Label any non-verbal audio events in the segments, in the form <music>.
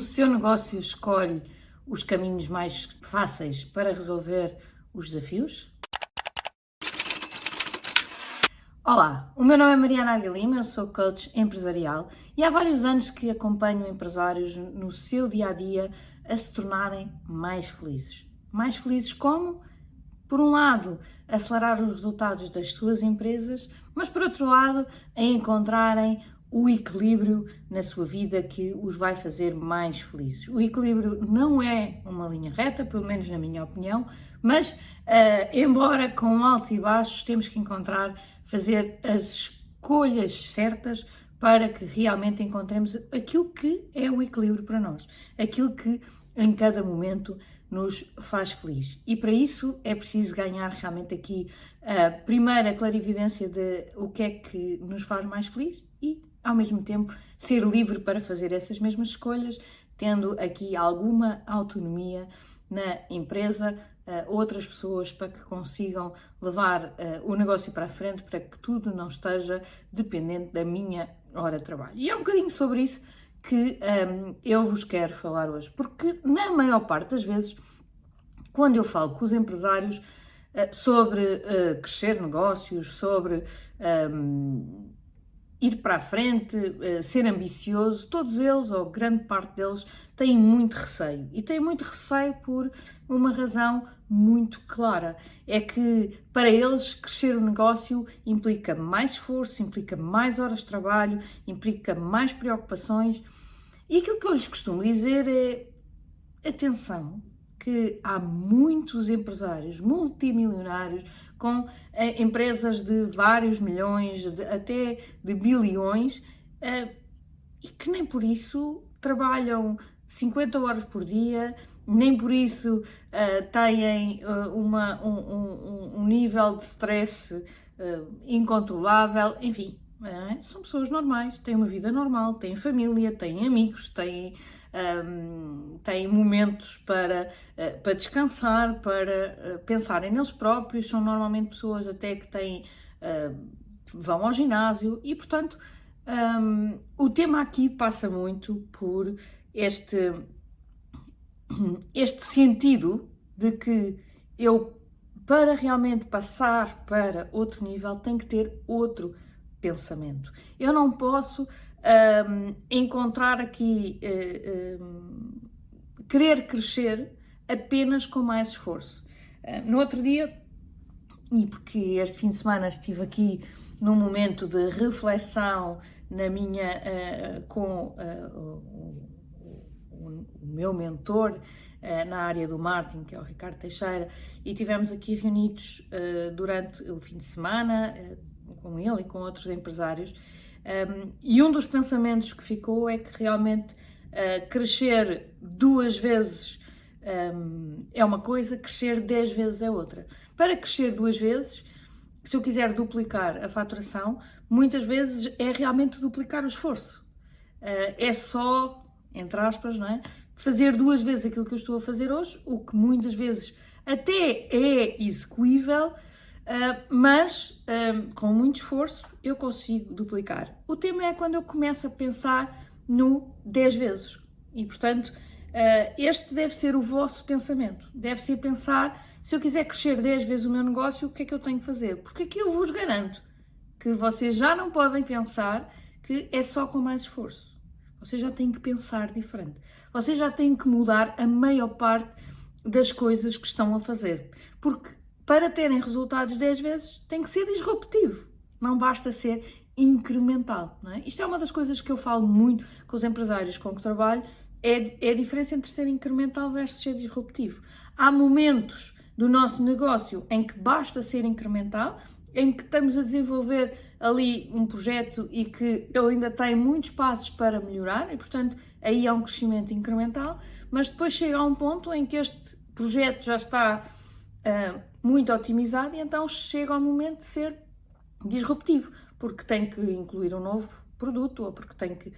seu negócio escolhe os caminhos mais fáceis para resolver os desafios? Olá, o meu nome é Mariana Aguilima, eu sou coach empresarial e há vários anos que acompanho empresários no seu dia a dia a se tornarem mais felizes. Mais felizes como? Por um lado, acelerar os resultados das suas empresas, mas por outro lado, a encontrarem o equilíbrio na sua vida que os vai fazer mais felizes. O equilíbrio não é uma linha reta, pelo menos na minha opinião, mas uh, embora com altos e baixos, temos que encontrar, fazer as escolhas certas para que realmente encontremos aquilo que é o equilíbrio para nós, aquilo que em cada momento nos faz feliz. E para isso é preciso ganhar realmente aqui a primeira clarividência de o que é que nos faz mais feliz ao mesmo tempo ser livre para fazer essas mesmas escolhas, tendo aqui alguma autonomia na empresa, uh, outras pessoas para que consigam levar uh, o negócio para a frente, para que tudo não esteja dependente da minha hora de trabalho. E é um bocadinho sobre isso que um, ehm, eu vos quero falar hoje, porque na maior parte das vezes, quando eu falo com os empresários uh, sobre crescer negócios, sobre um, ehm, ir para a frente, eh, ser ambicioso, todos eles, ou grande parte deles, têm muito receio. E têm muito receio por uma razão muito clara. É que para eles crescer o negócio implica mais esforço, implica mais horas de trabalho, implica mais preocupações. E aquilo que eu lhes costumo dizer é: atenção, que há muitos empresários multimilionários com eh, empresas de vários milhões, de, até de bilhões, eh, e que nem por isso trabalham 50 horas por dia, nem por isso eh, têm uma, um, um, um, nível de stress incontrolável, enfim? São pessoas normais, têm uma vida normal, têm família, têm amigos, têm um, têm momentos para, uh, para descansar, para uh, pensarem neles próprios, são normalmente pessoas até que têm, uh, vão ao ginásio e, portanto, um, o tema aqui passa muito por este, este sentido de que eu, para realmente passar para outro nível, tenho que ter outro pensamento. Eu não posso um, encontrar aqui, uh, um, querer crescer apenas com mais esforço. Uh, no outro dia, e porque este fim de semana estive aqui num momento de reflexão na minha, uh, com o, o, o, meu mentor na área do marketing, que é o Ricardo Teixeira, e tivemos aqui reunidos durante o fim de semana com ele e com outros empresários um, e um dos pensamentos que ficou é que realmente uh, crescer duas vezes um, é uma coisa, crescer dez vezes é outra. Para crescer duas vezes, se eu quiser duplicar a faturação, muitas vezes é realmente duplicar o esforço. Uh, é só, entre aspas, não é? fazer duas vezes aquilo que eu estou a fazer hoje, o que muitas vezes até é execuível, Uh, mas um, com muito esforço eu consigo duplicar. O tema é quando eu começo a pensar no 10 vezes. E portanto, uh, este deve ser o vosso pensamento. Deve ser pensar: se eu quiser crescer 10 vezes o meu negócio, o que é que eu tenho que fazer? Porque aqui eu vos garanto que vocês já não podem pensar que é só com mais esforço. Vocês já têm que pensar diferente. Vocês já têm que mudar a maior parte das coisas que estão a fazer. Porque para terem resultados 10 vezes, tem que ser disruptivo. Não basta ser incremental. É? Isto é uma das coisas que eu falo muito com os empresários com que trabalho, é, é a diferença entre ser incremental versus ser disruptivo. Há momentos do nosso negócio em que basta ser incremental, em que estamos a desenvolver ali um projeto e que ele ainda tem muitos passos para melhorar e, portanto, aí há um crescimento incremental, mas depois chega a um ponto em que este projeto já está uh, muito otimizado e então chega ao momento de ser disruptivo, porque tem que incluir um novo produto ou porque tem que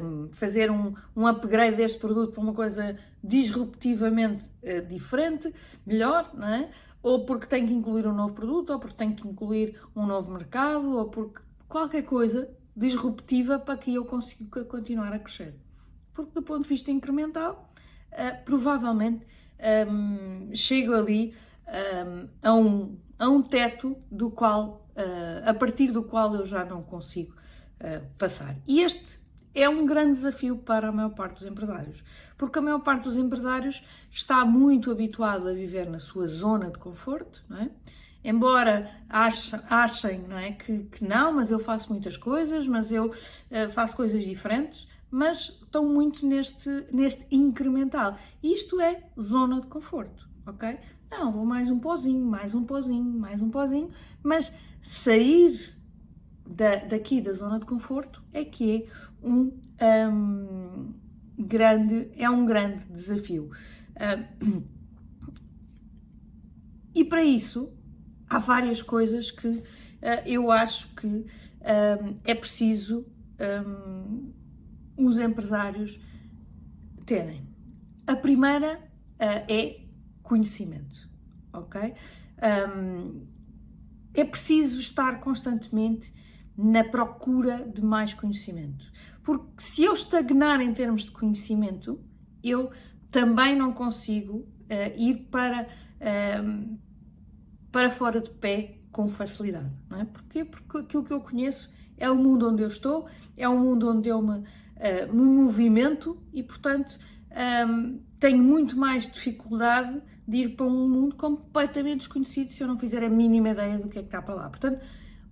um, fazer um, um upgrade deste produto para uma coisa disruptivamente uh, diferente, melhor, não é? Ou porque tem que incluir um novo produto, ou porque tem que incluir um novo mercado, ou porque qualquer coisa disruptiva para que eu consiga continuar a crescer. porque do ponto de vista incremental, uh, provavelmente um, chego ali um, a, um, a um teto do qual, uh, a partir do qual eu já não consigo uh, passar. E este é um grande desafio para a maior parte dos empresários, porque a maior parte dos empresários está muito habituado a viver na sua zona de conforto, não é? Embora achem, não é, que, que, não, mas eu faço muitas coisas, mas eu uh, faço coisas diferentes, mas estão muito neste, neste incremental. Isto é zona de conforto, ok? Não, vou mais um pozinho, mais um pozinho, mais um pozinho, mas sair da, daqui da zona de conforto é que é um, um grande, é um grande desafio. Um, e para isso há várias coisas que uh, eu acho que um, é preciso um, os empresários terem. A primeira uh, é conhecimento, ok? Um, é preciso estar constantemente na procura de mais conhecimento. Porque se eu estagnar em termos de conhecimento, eu também não consigo uh, ir para, uh, para fora de pé com facilidade. Não é? Porquê? Porque aquilo que eu conheço é o mundo onde eu estou, é o mundo onde eu me, uh, me movimento e, portanto, um, tenho muito mais dificuldade de ir para um mundo completamente desconhecido se eu não fizer a mínima ideia do que é que está para lá. Portanto,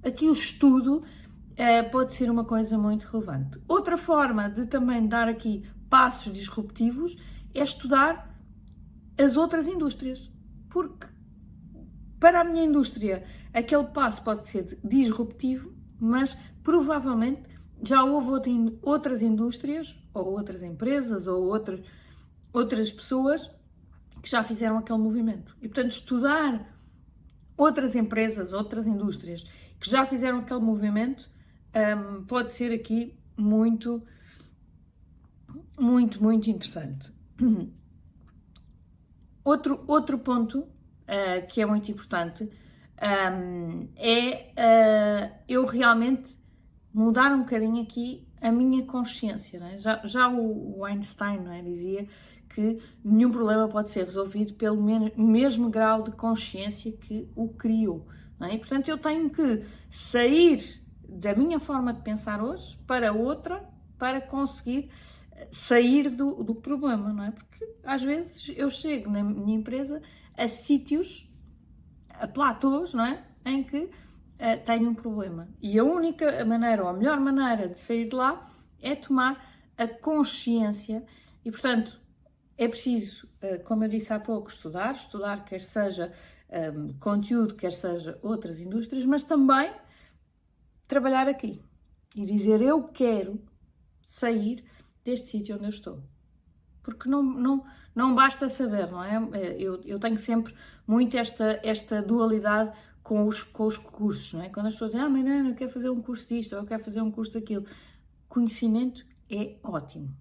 aqui o estudo uh, pode ser uma coisa muito relevante. Outra forma de também dar aqui passos disruptivos é estudar as outras indústrias. Porque para a minha indústria aquele passo pode ser disruptivo, mas provavelmente já houve outras indústrias, ou outras empresas, ou outras, outras pessoas que já fizeram aquele movimento. E, portanto, estudar outras empresas, outras indústrias que já fizeram aquele movimento um, pode ser aqui muito, muito, muito interessante. <clears throat> Outro, outro ponto uh, que é muito importante um, é uh, eu realmente mudar um bocadinho aqui a minha consciência. É? Já, já o Einstein é? dizia que nenhum problema pode ser resolvido pelo mesmo grau de consciência que o criou. É? E, portanto, eu tenho que sair da minha forma de pensar hoje para outra para conseguir sair do, do problema, não é? Porque às vezes eu chego na minha empresa a sítios, a platôs, não é? Em que uh, tenho um problema. E a única maneira, ou a melhor maneira de sair de lá é tomar a consciência e, portanto, é preciso, uh, como eu disse há pouco, estudar, estudar quer seja um, ehm, conteúdo, quer seja outras indústrias, mas também trabalhar aqui e dizer eu quero sair deste sítio onde eu estou. Porque não, não, não basta saber, não é? é? Eu, eu tenho sempre muito esta, esta dualidade com os, com os cursos, não é? Quando as pessoas dizem, ah, mas não, eu quero fazer um curso disto, ou eu quero fazer um curso daquilo. Conhecimento é ótimo,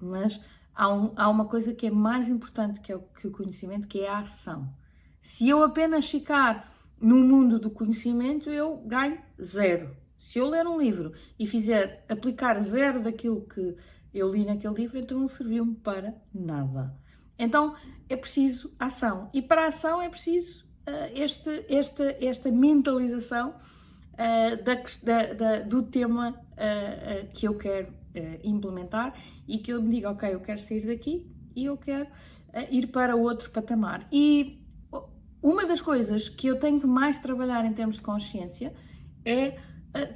mas há, um, há uma coisa que é mais importante que, é o, que o conhecimento, que é a ação. Se eu apenas ficar no mundo do conhecimento, eu ganho zero. Se eu ler um livro e fizer aplicar zero daquilo que eu li naquele livro, então não serviu-me para nada. Então é preciso ação. E para a ação é preciso este, esta, esta mentalização uh, da, da, do tema uh, que eu quero implementar e que eu me diga, ok, eu quero sair daqui e eu quero ir para outro patamar. E uma das coisas que eu tenho que mais trabalhar em termos de consciência é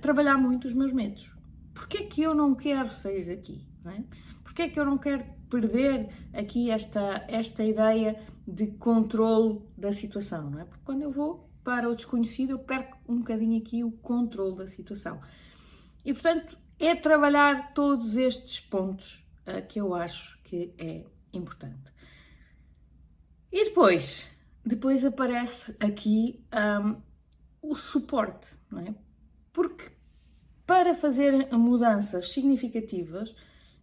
trabalhar muito os meus medos. Porquê é que eu não quero sair daqui? Não é? Porquê é que eu não quero perder aqui esta, esta ideia de controle da situação? Não é? Porque quando eu vou para o desconhecido, eu perco um bocadinho aqui o controle da situação. E portanto, é trabalhar todos estes pontos uh, que eu acho que é importante. E depois, depois aparece aqui um, o suporte, não é? Porque para fazer mudanças significativas,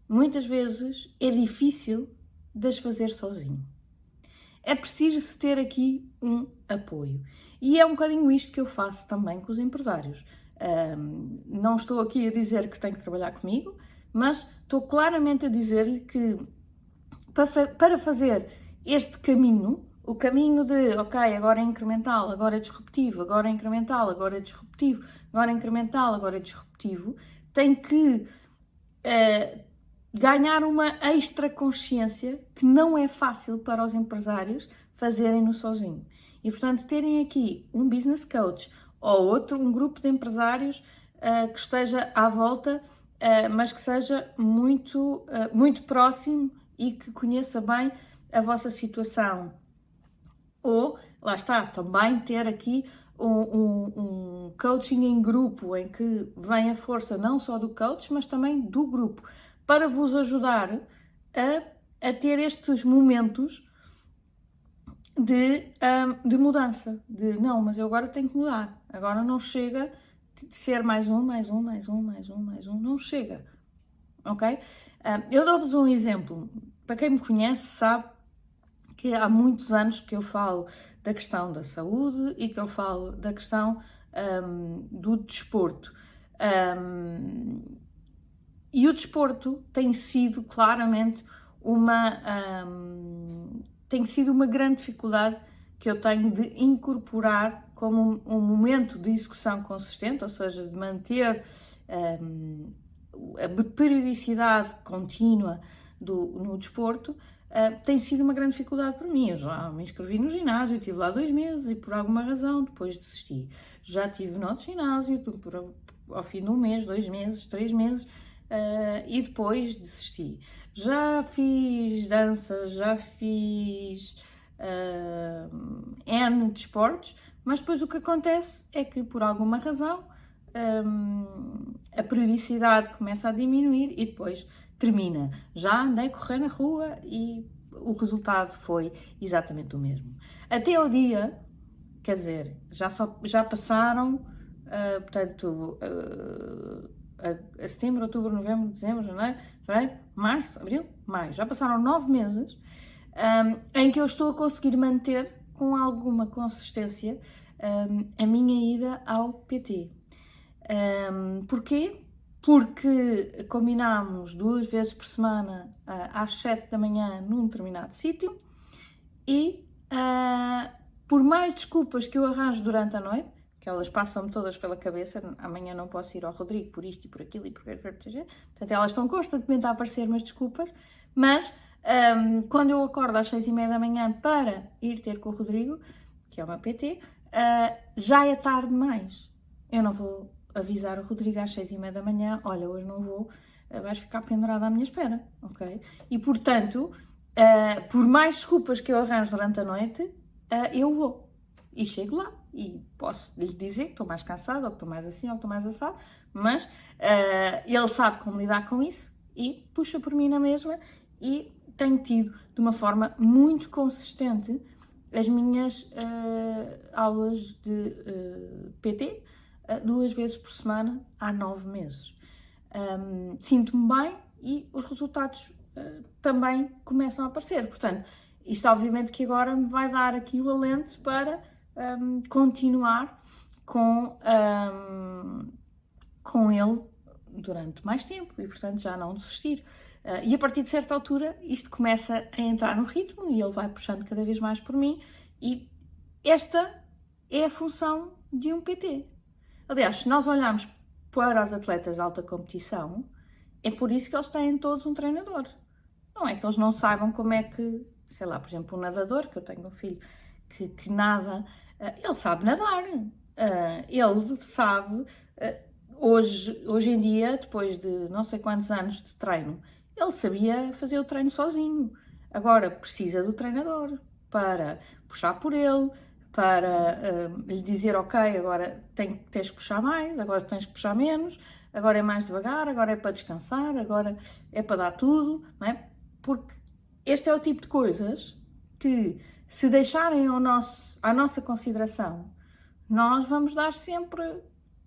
muitas vezes é difícil de as fazer sozinho. É preciso ter aqui um apoio. E é um bocadinho isto que eu faço também com os empresários. Um, não estou aqui a dizer que têm que trabalhar comigo, mas estou claramente a dizer-lhe que para fazer este caminho, o caminho de, ok, agora é incremental, agora é disruptivo, agora é incremental, agora é disruptivo, agora é incremental, agora é disruptivo, tem que uh, ganhar uma extra consciência que não é fácil para os empresários fazerem-no sozinho. E, portanto, terem aqui um business coach ou outro, um grupo de empresários uh, que esteja à volta, uh, mas que seja muito, uh, muito próximo e que conheça bem a vossa situação. Ou, lá está, também ter aqui um, um, um, coaching em grupo, em que vem a força não só do coach, mas também do grupo, para vos ajudar a, a ter estes momentos de, um, de mudança, de não, mas eu agora tenho que mudar, agora não chega de ser mais um, mais um, mais um, mais um, mais um, não chega, ok? Um, eu dou-vos um exemplo, para quem me conhece sabe que há muitos anos que eu falo da questão da saúde e que eu falo da questão um, do desporto. Um, e o desporto tem sido claramente uma um, tem sido uma grande dificuldade que eu tenho de incorporar como um, um momento de execução consistente, ou seja, de manter um, a periodicidade contínua do, no desporto, uh, tem sido uma grande dificuldade para mim. Eu já me inscrevi no ginásio, estive lá dois meses e por alguma razão depois desisti. Já estive no outro ginásio, por, ao fim de um mês, dois meses, três meses, uh, e depois desisti. Já fiz dança, já fiz uh, N de esportes, mas depois o que acontece é que por alguma razão um, a periodicidade começa a diminuir e depois termina. Já andei a correr na rua e o resultado foi exatamente o mesmo. Até o dia, quer dizer, já, só, já passaram, uh, portanto, uh, a, setembro, outubro, novembro, dezembro, janeiro, fevereiro, março, abril, maio. Já passaram nove meses um, em que eu estou a conseguir manter com alguma consistência um, a minha ida ao PT. Um, porquê? porque combinámos duas vezes por semana uh, às 7 da manhã num determinado sítio e uh, por mais desculpas que eu arranjo durante a noite, elas passam-me todas pela cabeça, amanhã não posso ir ao Rodrigo por isto e por aquilo e por portanto elas estão constantemente a aparecer umas desculpas, mas um, quando eu acordo às 6 e meia da manhã para ir ter com o Rodrigo, que é meu PT, uh, já é tarde demais. Eu não vou avisar o Rodrigo às seis e meia da manhã, olha, hoje não vou, eh, vais ficar pendurada à minha espera, ok? E portanto, uh, por mais desculpas que eu arranjo durante a noite, uh, eu vou. E chego lá e posso lhe dizer que estou mais cansada, ou que estou mais assim, ou que estou mais assado, mas uh, ele sabe como lidar com isso e puxa por mim na mesma e tenho tido de uma forma muito consistente as minhas aulas de PT, eh, duas vezes por semana há nove meses. Um, Sinto-me bem e os resultados uh, também começam a aparecer. Portanto, isto obviamente que agora me vai dar aqui o alento para um, continuar com, um, com ele durante mais tempo e, portanto, já não desistir. Uh, e a partir de certa altura, isto começa a entrar no ritmo e ele vai puxando cada vez mais por mim. E esta é a função de um PT. Aliás, se nós olharmos para os atletas de alta competição, é por isso que eles têm todos um treinador. Não é que eles não saibam como é que, sei lá, por exemplo, um nadador, que eu tenho um filho que, que nada, uh, ele sabe nadar. Uh, ele sabe, uh, hoje, hoje em dia, depois de não sei quantos anos de treino, ele sabia fazer o treino sozinho. Agora precisa do treinador para puxar por ele, para uh, lhe dizer, ok, agora tem, tens que puxar mais, agora tens que puxar menos, agora é mais devagar, agora é para descansar, agora é para dar tudo, não é? Porque este é o tipo de coisas que, se deixarem ao nosso, à nossa consideração, nós vamos dar sempre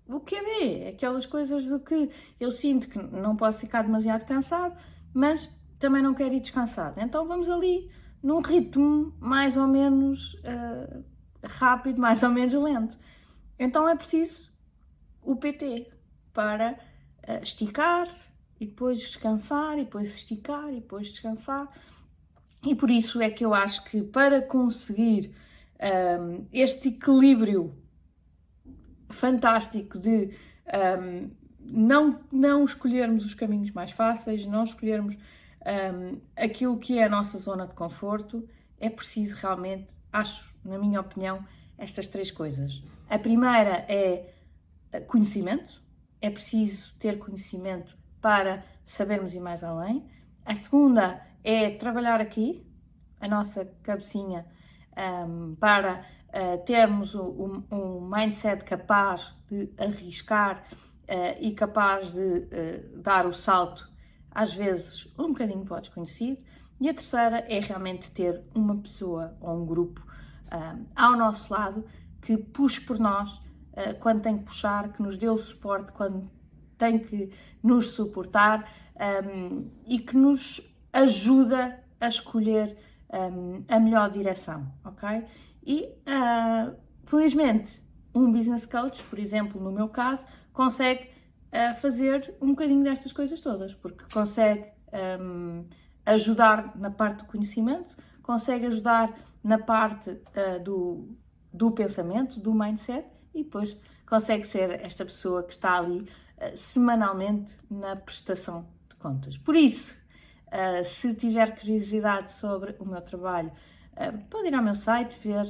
o que é aquelas coisas do que eu sinto que não posso ficar demasiado cansado, mas também não quero ir descansado. Então vamos ali num ritmo mais ou menos uh, rápido, mais ou menos lento. Então é preciso o PT para uh, esticar e depois descansar, e depois esticar, e depois descansar. E por isso é que eu acho que para conseguir um, este equilíbrio fantástico de um, não, não escolhermos os caminhos mais fáceis, não escolhermos um, aquilo que é a nossa zona de conforto, é preciso realmente, acho, na minha opinião, estas três coisas. A primeira é conhecimento, é preciso ter conhecimento para sabermos ir mais além. A segunda é trabalhar aqui, a nossa cabecinha, um, para uh, termos um, um, mindset capaz de arriscar uh, e capaz de uh, dar o salto, às vezes um bocadinho para o desconhecido. E a terceira é realmente ter uma pessoa ou um grupo ao nosso lado que puxe por nós quando tem que puxar, que nos dê o suporte quando tem que nos suportar um, e que nos ajuda a escolher um, a melhor direção, ok? E uh, felizmente um business coach, por exemplo, no meu caso, consegue uh, fazer um bocadinho destas coisas todas, porque consegue um, ajudar na parte do conhecimento, consegue ajudar na parte uh, do, do pensamento, do mindset e depois consegue ser esta pessoa que está ali semanalmente na prestação de contas. Por isso, uh, se tiver curiosidade sobre o meu trabalho, uh, pode ir ao meu site ver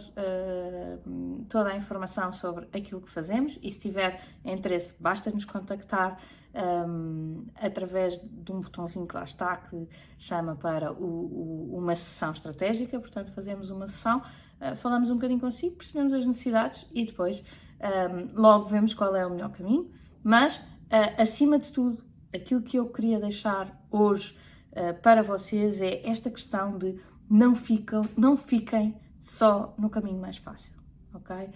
toda a informação sobre aquilo que fazemos e se tiver interesse, basta nos contactar um, através de um botãozinho que lá está que chama para o, o, uma sessão estratégica. Portanto, fazemos uma sessão, falamos um bocadinho consigo, percebemos as necessidades e depois um, logo vemos qual é o melhor caminho, mas uh, acima de tudo, aquilo que eu queria deixar hoje uh, para vocês é esta questão de não, ficam, não fiquem só no caminho mais fácil, ok?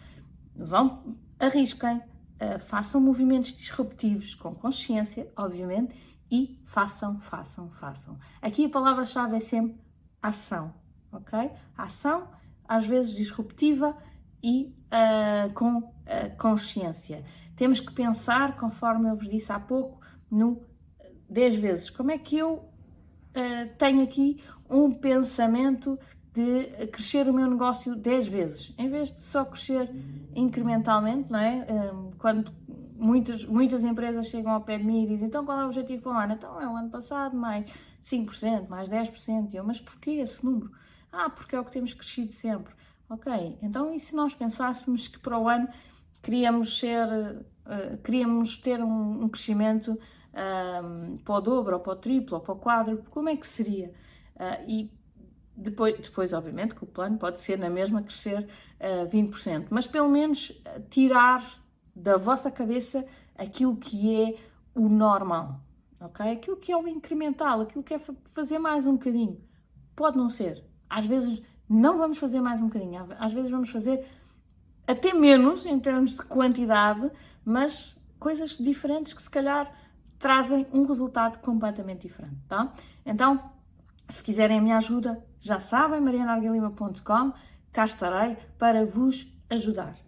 Vão, arrisquem, uh, façam movimentos disruptivos com consciência, obviamente, e façam, façam, façam. Aqui a palavra-chave é sempre ação, ok? Ação, às vezes disruptiva, e uh, com uh, consciência. Temos que pensar, conforme eu vos disse há pouco, no 10 vezes. Como é que eu uh, tenho aqui um pensamento de crescer o meu negócio 10 vezes, em vez de só crescer incrementalmente, não é? Um, quando muitas, muitas empresas chegam ao pé de mim e dizem então qual é o objetivo para o ano? Então é o ano passado mais 5%, mais 10%. E eu, mas porquê esse número? Ah, porque é o que temos crescido sempre. Ok, então e se nós pensássemos que para o ano queríamos ser, uh, queríamos ter um, um crescimento um, para o dobro, ou para o triplo, ou para o quádruplo, como é que seria? Uh, e depois, depois, obviamente, que o plano pode ser na mesma crescer uh, 20%, mas pelo menos tirar da vossa cabeça aquilo que é o normal, ok? Aquilo que é o incremental, aquilo que é fazer mais um bocadinho. Pode não ser. Às vezes não vamos fazer mais um bocadinho, às vezes vamos fazer até menos em termos de quantidade, mas coisas diferentes que se calhar trazem um resultado completamente diferente, tá? Então, se quiserem a minha ajuda, já sabem, marianargalima.com, cá estarei para vos ajudar.